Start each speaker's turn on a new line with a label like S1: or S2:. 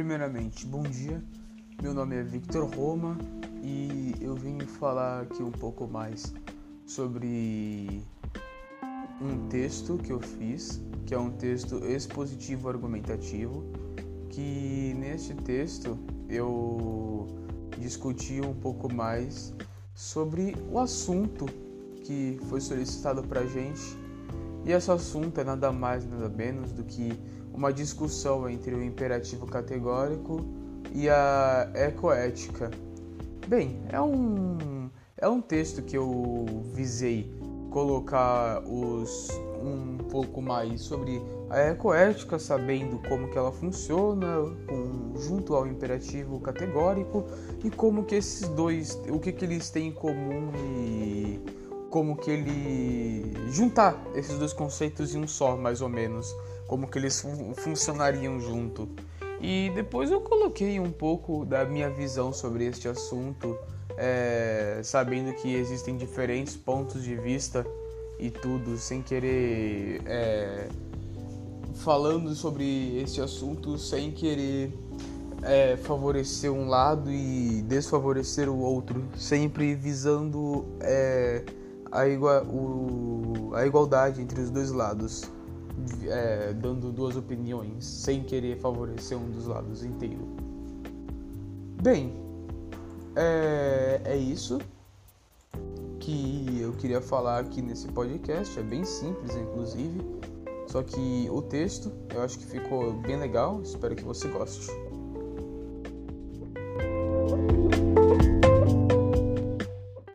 S1: Primeiramente, bom dia. Meu nome é Victor Roma e eu vim falar aqui um pouco mais sobre um texto que eu fiz, que é um texto expositivo argumentativo, que neste texto eu discuti um pouco mais sobre o assunto que foi solicitado para gente. E esse assunto é nada mais nada menos do que uma discussão entre o imperativo categórico e a ecoética. Bem, é um, é um texto que eu visei colocar os, um pouco mais sobre a ecoética, sabendo como que ela funciona com, junto ao imperativo categórico e como que esses dois, o que, que eles têm em comum e como que ele juntar esses dois conceitos em um só, mais ou menos, como que eles fun funcionariam junto. E depois eu coloquei um pouco da minha visão sobre este assunto, é, sabendo que existem diferentes pontos de vista e tudo, sem querer é, falando sobre este assunto, sem querer é, favorecer um lado e desfavorecer o outro, sempre visando a, igual, o, a igualdade entre os dois lados, é, dando duas opiniões, sem querer favorecer um dos lados inteiro. Bem, é, é isso que eu queria falar aqui nesse podcast. É bem simples, inclusive. Só que o texto eu acho que ficou bem legal. Espero que você goste.